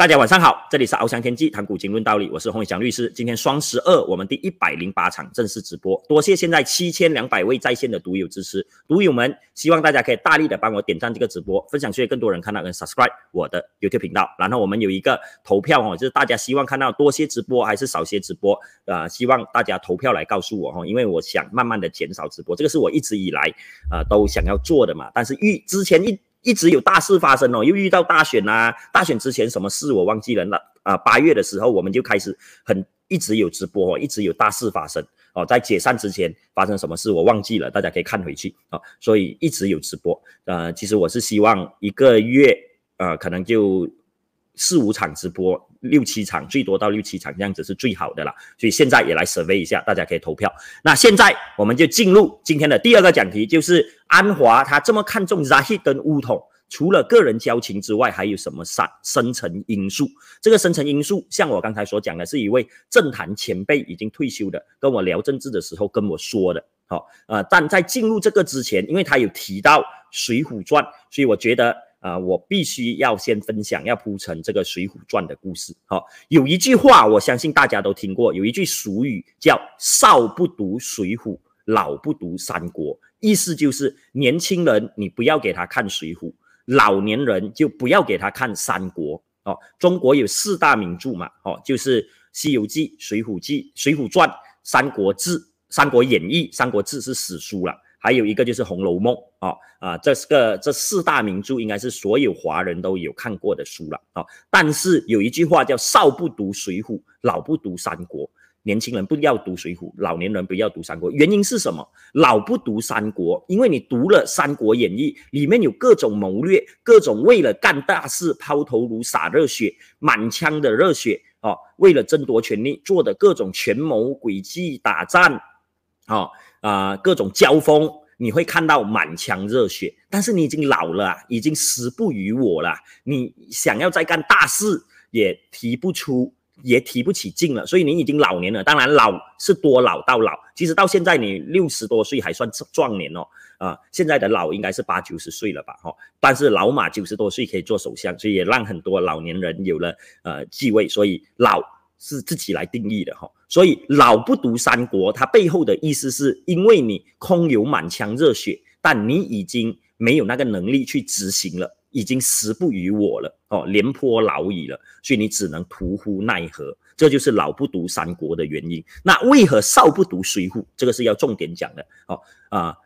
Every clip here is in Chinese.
大家晚上好，这里是翱翔天际谈股经论道理，我是洪伟祥律师。今天双十二，我们第一百零八场正式直播，多谢现在七千两百位在线的读友支持，读友们，希望大家可以大力的帮我点赞这个直播，分享出去更多人看到跟 subscribe 我的 YouTube 频道。然后我们有一个投票哦，就是大家希望看到多些直播还是少些直播啊？希望大家投票来告诉我哈，因为我想慢慢的减少直播，这个是我一直以来啊都想要做的嘛。但是遇之前一一直有大事发生哦，又遇到大选啊，大选之前什么事我忘记了那啊，八月的时候我们就开始很一直有直播哦，一直有大事发生哦，在解散之前发生什么事我忘记了，大家可以看回去啊，所以一直有直播。呃，其实我是希望一个月呃可能就四五场直播，六七场最多到六七场这样子是最好的了。所以现在也来 survey 一下，大家可以投票。那现在我们就进入今天的第二个讲题，就是安华他这么看重 Zahid 跟乌统。除了个人交情之外，还有什么深深层因素？这个深层因素，像我刚才所讲的，是一位政坛前辈已经退休的，跟我聊政治的时候跟我说的。好，呃，但在进入这个之前，因为他有提到《水浒传》，所以我觉得，呃，我必须要先分享，要铺陈这个《水浒传》的故事。好，有一句话，我相信大家都听过，有一句俗语叫“少不读水浒，老不读三国”，意思就是年轻人你不要给他看《水浒》。老年人就不要给他看三国哦。中国有四大名著嘛，哦，就是《西游记》《水浒记》《水浒传》《三国志》《三国演义》《三国志》是史书了，还有一个就是《红楼梦》啊啊，这是个这四大名著应该是所有华人都有看过的书了啊。但是有一句话叫“少不读水浒，老不读三国”。年轻人不要读《水浒》，老年人不要读《三国》，原因是什么？老不读《三国》，因为你读了《三国演义》，里面有各种谋略，各种为了干大事抛头颅洒热血、满腔的热血啊，为了争夺权力做的各种权谋诡计、打战啊啊，各种交锋，你会看到满腔热血。但是你已经老了，已经时不与我了，你想要再干大事也提不出。也提不起劲了，所以你已经老年了。当然老是多老到老，其实到现在你六十多岁还算壮年哦。啊，现在的老应该是八九十岁了吧？哈，但是老马九十多岁可以做首相，所以也让很多老年人有了呃继位。所以老是自己来定义的哈。所以老不读三国，它背后的意思是因为你空有满腔热血，但你已经没有那个能力去执行了。已经时不与我了哦，廉颇老矣了，所以你只能徒呼奈何，这就是老不读三国的原因。那为何少不读水浒？这个是要重点讲的哦啊！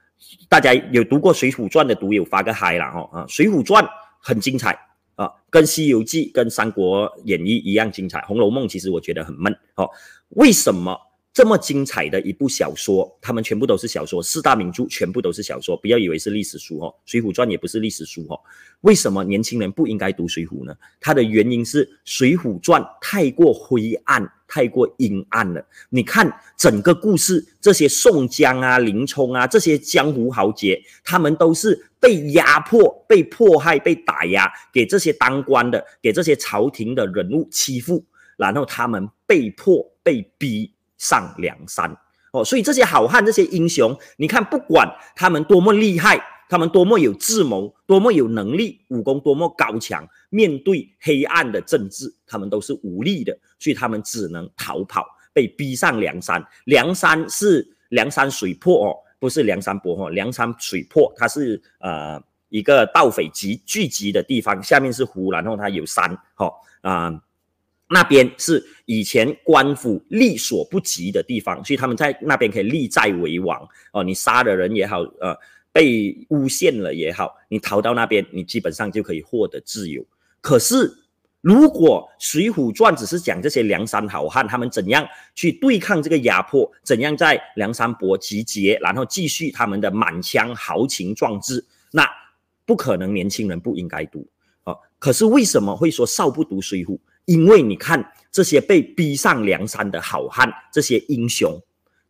大家有读过《水浒传》的读友发个嗨啦哦啊，《水浒传》很精彩啊，跟《西游记》跟《三国演义》一样精彩，《红楼梦》其实我觉得很闷哦。为什么？这么精彩的一部小说，他们全部都是小说，四大名著全部都是小说，不要以为是历史书哦，《水浒传》也不是历史书哦。为什么年轻人不应该读《水浒》呢？它的原因是《水浒传》太过灰暗，太过阴暗了。你看整个故事，这些宋江啊、林冲啊这些江湖豪杰，他们都是被压迫、被迫害、被打压，给这些当官的、给这些朝廷的人物欺负，然后他们被迫被逼。上梁山哦，所以这些好汉、这些英雄，你看，不管他们多么厉害，他们多么有智谋，多么有能力，武功多么高强，面对黑暗的政治，他们都是无力的，所以他们只能逃跑，被逼上梁山。梁山是梁山水泊哦，不是梁山伯哦，梁山水泊它是呃一个盗匪集聚集的地方，下面是湖，然后它有山，哈啊。那边是以前官府力所不及的地方，所以他们在那边可以立寨为王哦。你杀了人也好，呃，被诬陷了也好，你逃到那边，你基本上就可以获得自由。可是，如果《水浒传》只是讲这些梁山好汉他们怎样去对抗这个压迫，怎样在梁山泊集结，然后继续他们的满腔豪情壮志，那不可能年轻人不应该读啊。可是为什么会说少不读《水浒》？因为你看这些被逼上梁山的好汉，这些英雄，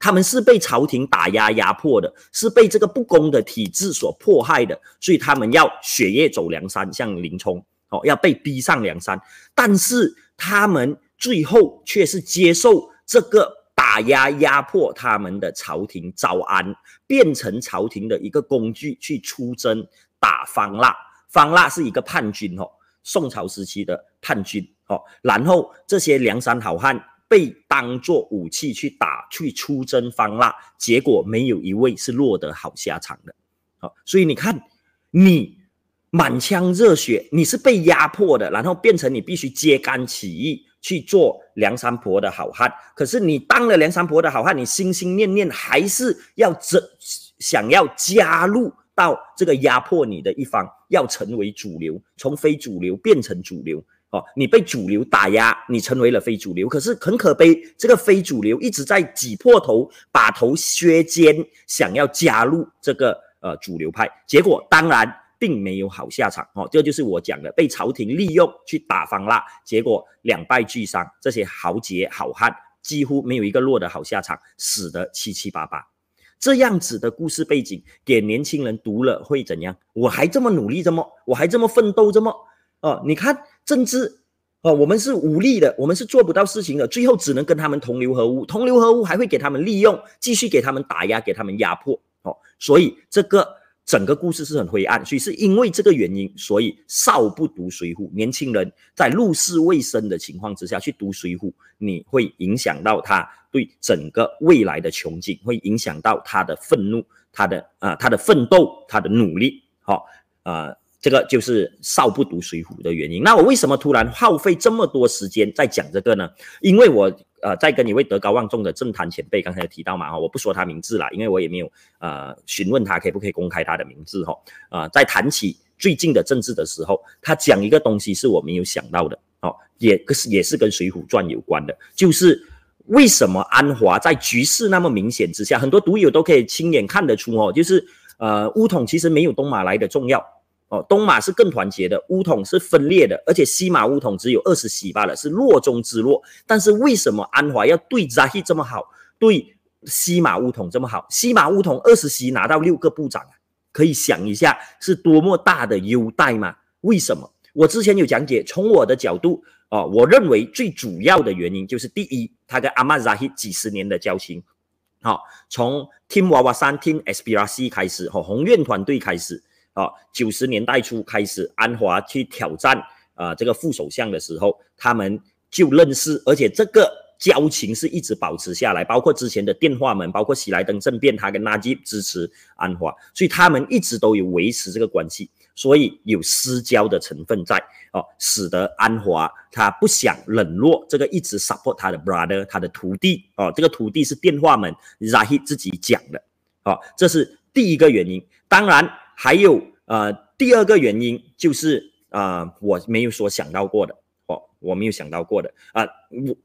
他们是被朝廷打压压迫的，是被这个不公的体制所迫害的，所以他们要血液走梁山，像林冲哦，要被逼上梁山。但是他们最后却是接受这个打压压迫他们的朝廷招安，变成朝廷的一个工具去出征打方腊。方腊是一个叛军哦。宋朝时期的叛军哦，然后这些梁山好汉被当作武器去打去出征方腊，结果没有一位是落得好下场的。好，所以你看，你满腔热血，你是被压迫的，然后变成你必须揭竿起义去做梁山伯的好汉。可是你当了梁山伯的好汉，你心心念念还是要这想要加入。到这个压迫你的一方要成为主流，从非主流变成主流哦，你被主流打压，你成为了非主流。可是很可悲，这个非主流一直在挤破头，把头削尖，想要加入这个呃主流派，结果当然并没有好下场哦。这就是我讲的，被朝廷利用去打方腊，结果两败俱伤，这些豪杰好汉几乎没有一个落得好下场，死得七七八八。这样子的故事背景给年轻人读了会怎样？我还这么努力，这么我还这么奋斗，这么哦？你看政治哦，我们是无力的，我们是做不到事情的，最后只能跟他们同流合污，同流合污还会给他们利用，继续给他们打压，给他们压迫哦。所以这个。整个故事是很灰暗，所以是因为这个原因，所以少不读《水浒》，年轻人在入世未深的情况之下去读《水浒》，你会影响到他对整个未来的憧憬，会影响到他的愤怒，他的啊，他的奋斗，他的努力。好，啊，这个就是少不读《水浒》的原因。那我为什么突然耗费这么多时间在讲这个呢？因为我。呃，在跟一位德高望重的政坛前辈，刚才有提到嘛，哈，我不说他名字了，因为我也没有呃询问他可不可以公开他的名字，哈，啊，在谈起最近的政治的时候，他讲一个东西是我没有想到的，哦，也可是也是跟《水浒传》有关的，就是为什么安华在局势那么明显之下，很多读友都可以亲眼看得出，哦，就是呃乌统其实没有东马来的重要。哦，东马是更团结的，乌统是分裂的，而且西马乌统只有二十席罢了，是弱中之弱。但是为什么安华要对扎希这么好，对西马乌统这么好？西马乌统二十席拿到六个部长，可以想一下是多么大的优待吗？为什么？我之前有讲解，从我的角度，哦，我认为最主要的原因就是第一，他跟阿曼扎希几十年的交情，好，从听娃娃山听 S B R C 开始，和宏院团队开始。啊，九十年代初开始，安华去挑战啊这个副首相的时候，他们就认识，而且这个交情是一直保持下来。包括之前的电话门，包括喜来登政变，他跟纳吉支持安华，所以他们一直都有维持这个关系，所以有私交的成分在哦，使得安华他不想冷落这个一直 support 他的 brother，他的徒弟哦，这个徒弟是电话门，Zahi 自己讲的，哦，这是第一个原因。当然。还有呃，第二个原因就是啊，我没有所想到过的哦，我没有想到过的啊，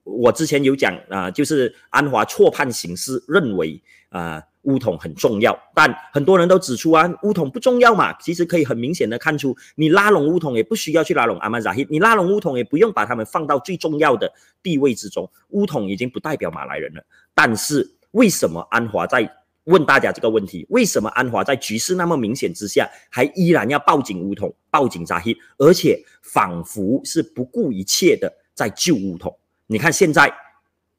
我我之前有讲啊，就是安华错判形势，认为啊乌统很重要，但很多人都指出啊乌统不重要嘛，其实可以很明显的看出，你拉拢乌统也不需要去拉拢阿曼扎希，你拉拢乌统也不用把他们放到最重要的地位之中，乌统已经不代表马来人了，但是为什么安华在？问大家这个问题：为什么安华在局势那么明显之下，还依然要报警乌统、报警扎希，而且仿佛是不顾一切的在救乌统？你看现在，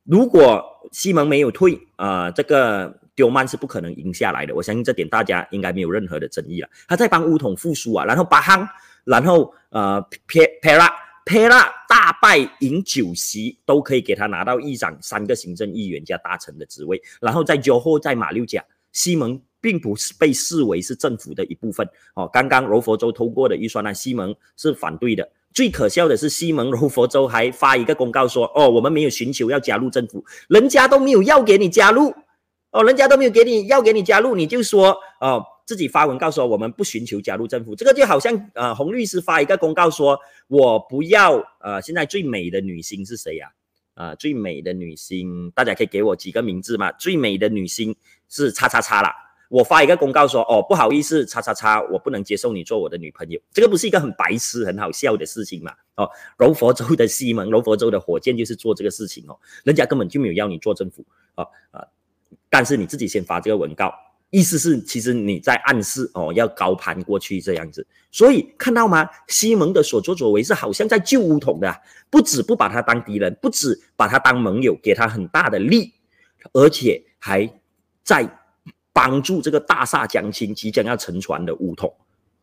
如果西蒙没有退，啊，这个丢曼是不可能赢下来的。我相信这点大家应该没有任何的争议了。他在帮乌统复苏啊，然后巴夯，然后呃佩佩拉黑拉大败赢酒席，都可以给他拿到议长、三个行政议员加大臣的职位。然后在酒后在马六甲，西蒙并不是被视为是政府的一部分哦。刚刚柔佛州通过的预算案，西蒙是反对的。最可笑的是，西蒙柔佛州还发一个公告说：“哦，我们没有寻求要加入政府，人家都没有要给你加入，哦，人家都没有给你要给你加入，你就说哦。”自己发文告诉我，我们不寻求加入政府，这个就好像呃，洪律师发一个公告说，我不要呃，现在最美的女星是谁呀？啊，最美的女星，大家可以给我几个名字嘛？最美的女星是叉叉叉啦。我发一个公告说，哦，不好意思，叉叉叉，我不能接受你做我的女朋友，这个不是一个很白痴、很好笑的事情嘛？哦，柔佛州的西蒙，柔佛州的火箭就是做这个事情哦，人家根本就没有要你做政府啊啊，但是你自己先发这个文告。意思是，其实你在暗示哦，要高攀过去这样子，所以看到吗？西蒙的所作所为是好像在救乌统的，不止不把他当敌人，不止把他当盟友，给他很大的力，而且还在帮助这个大厦将倾即将要沉船的乌统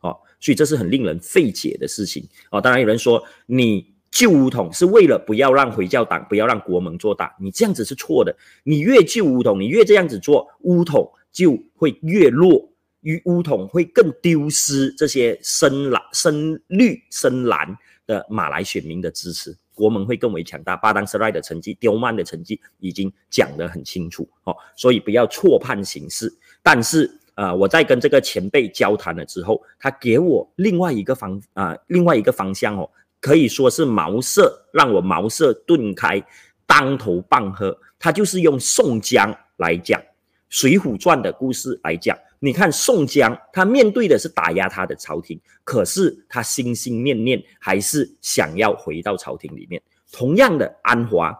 哦，所以这是很令人费解的事情哦。当然有人说你救乌统是为了不要让回教党不要让国盟做大，你这样子是错的。你越救乌统，你越这样子做，乌统就会越弱，与乌统会更丢失这些深蓝、深绿、深蓝的马来选民的支持。国门会更为强大，巴当斯赖的成绩、刁曼的成绩已经讲得很清楚哦，所以不要错判形势。但是，呃，我在跟这个前辈交谈了之后，他给我另外一个方啊，另外一个方向哦，可以说是茅塞，让我茅塞顿开，当头棒喝。他就是用宋江来讲《水浒传》的故事来讲。你看宋江，他面对的是打压他的朝廷，可是他心心念念还是想要回到朝廷里面。同样的，安华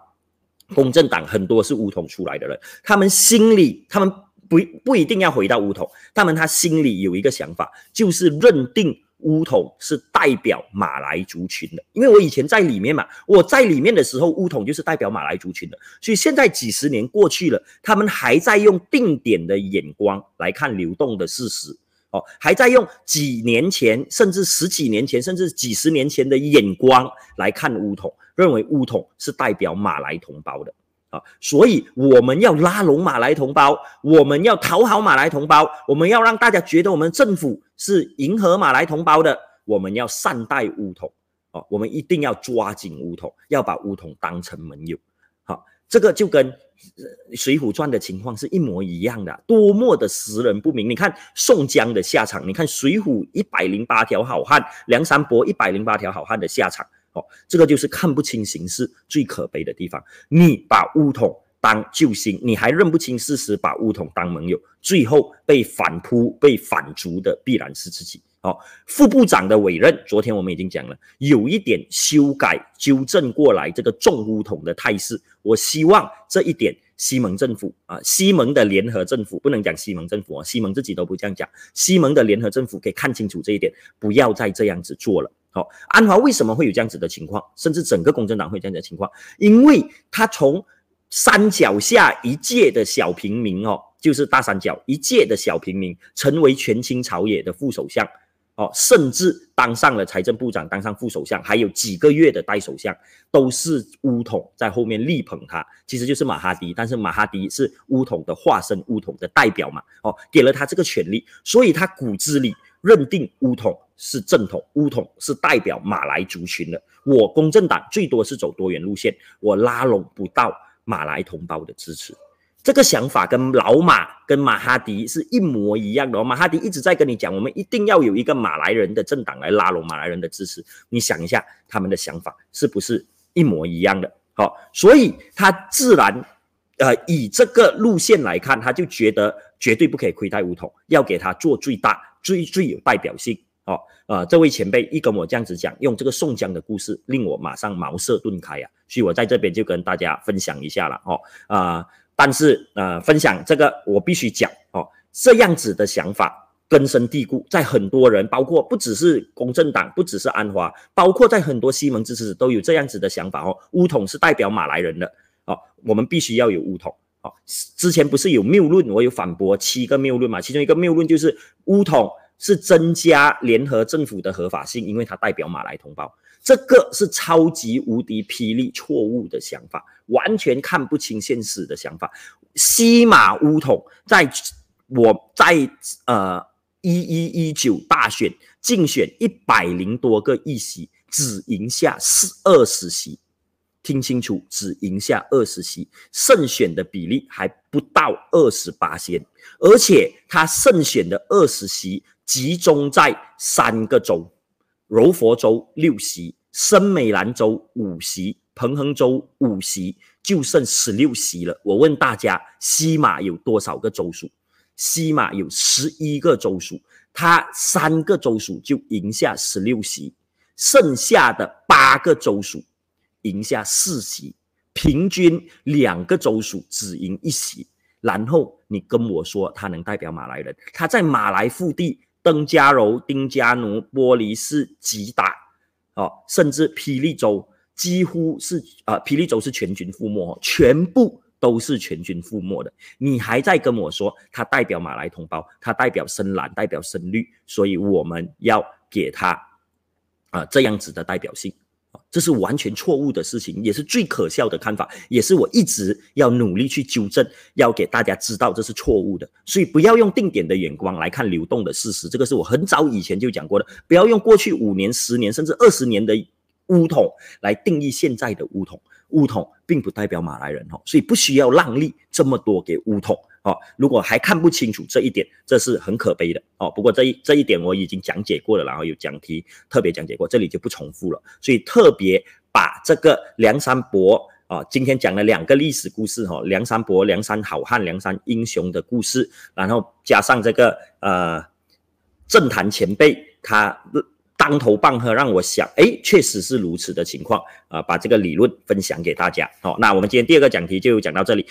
公正党很多是乌统出来的人，他们心里他们不不一定要回到乌统，他们他心里有一个想法，就是认定。乌统是代表马来族群的，因为我以前在里面嘛，我在里面的时候，乌统就是代表马来族群的，所以现在几十年过去了，他们还在用定点的眼光来看流动的事实，哦，还在用几年前，甚至十几年前，甚至几十年前的眼光来看乌统，认为乌统是代表马来同胞的。啊，所以我们要拉拢马来同胞，我们要讨好马来同胞，我们要让大家觉得我们政府是迎合马来同胞的，我们要善待乌统，哦，我们一定要抓紧乌统，要把乌统当成盟友。好，这个就跟《水浒传》的情况是一模一样的，多么的识人不明。你看宋江的下场，你看《水浒》一百零八条好汉，梁山伯一百零八条好汉的下场。哦，这个就是看不清形势最可悲的地方。你把乌统当救星，你还认不清事实，把乌统当盟友，最后被反扑、被反逐的必然是自己。哦，副部长的委任，昨天我们已经讲了，有一点修改、纠正过来这个重乌统的态势。我希望这一点，西蒙政府啊，西蒙的联合政府不能讲西蒙政府啊，西蒙自己都不这样讲，西蒙的联合政府可以看清楚这一点，不要再这样子做了。好，安华为什么会有这样子的情况？甚至整个共产党会这样子的情况，因为他从山脚下一介的小平民哦，就是大三角一介的小平民，成为权倾朝野的副首相哦，甚至当上了财政部长，当上副首相，还有几个月的代首相，都是乌统在后面力捧他，其实就是马哈迪，但是马哈迪是乌统的化身，乌统的代表嘛，哦，给了他这个权利，所以他骨子里认定乌统。是正统，乌统是代表马来族群的。我公正党最多是走多元路线，我拉拢不到马来同胞的支持。这个想法跟老马跟马哈迪是一模一样的。马哈迪一直在跟你讲，我们一定要有一个马来人的政党来拉拢马来人的支持。你想一下，他们的想法是不是一模一样的？好，所以他自然，呃，以这个路线来看，他就觉得绝对不可以亏待乌统，要给他做最大、最最有代表性。哦，呃，这位前辈一跟我这样子讲，用这个宋江的故事，令我马上茅塞顿开啊！所以我在这边就跟大家分享一下了，哦，啊，但是呃，分享这个我必须讲，哦，这样子的想法根深蒂固，在很多人，包括不只是公正党，不只是安华，包括在很多西蒙支持都有这样子的想法，哦，乌统是代表马来人的，哦，我们必须要有乌统，之前不是有谬论，我有反驳七个谬论嘛，其中一个谬论就是乌统。是增加联合政府的合法性，因为它代表马来同胞，这个是超级无敌霹雳错误的想法，完全看不清现实的想法。西马乌统在我在呃一一一九大选竞选一百零多个议席，只赢下四二十席，听清楚，只赢下二十席，胜选的比例还不到二十八仙，而且他胜选的二十席。集中在三个州：柔佛州六席，森美兰州五席，彭亨州五席，就剩十六席了。我问大家，西马有多少个州属？西马有十一个州属，他三个州属就赢下十六席，剩下的八个州属赢下四席，平均两个州属只赢一席。然后你跟我说，他能代表马来人？他在马来腹地。登嘉柔、丁加奴、玻璃市、吉打，哦，甚至霹雳州，几乎是啊，霹雳州是全军覆没，全部都是全军覆没的。你还在跟我说他代表马来同胞，他代表深蓝，代表深绿，所以我们要给他啊这样子的代表性。这是完全错误的事情，也是最可笑的看法，也是我一直要努力去纠正，要给大家知道这是错误的。所以不要用定点的眼光来看流动的事实，这个是我很早以前就讲过的。不要用过去五年、十年甚至二十年的乌统来定义现在的乌统，乌统并不代表马来人哦，所以不需要让利这么多给乌统。哦，如果还看不清楚这一点，这是很可悲的哦。不过这一这一点我已经讲解过了，然后有讲题特别讲解过，这里就不重复了。所以特别把这个梁山伯啊，今天讲了两个历史故事哈，梁山伯、梁山好汉、梁山英雄的故事，然后加上这个呃政坛前辈他当头棒喝，让我想，哎，确实是如此的情况啊，把这个理论分享给大家。好，那我们今天第二个讲题就讲到这里。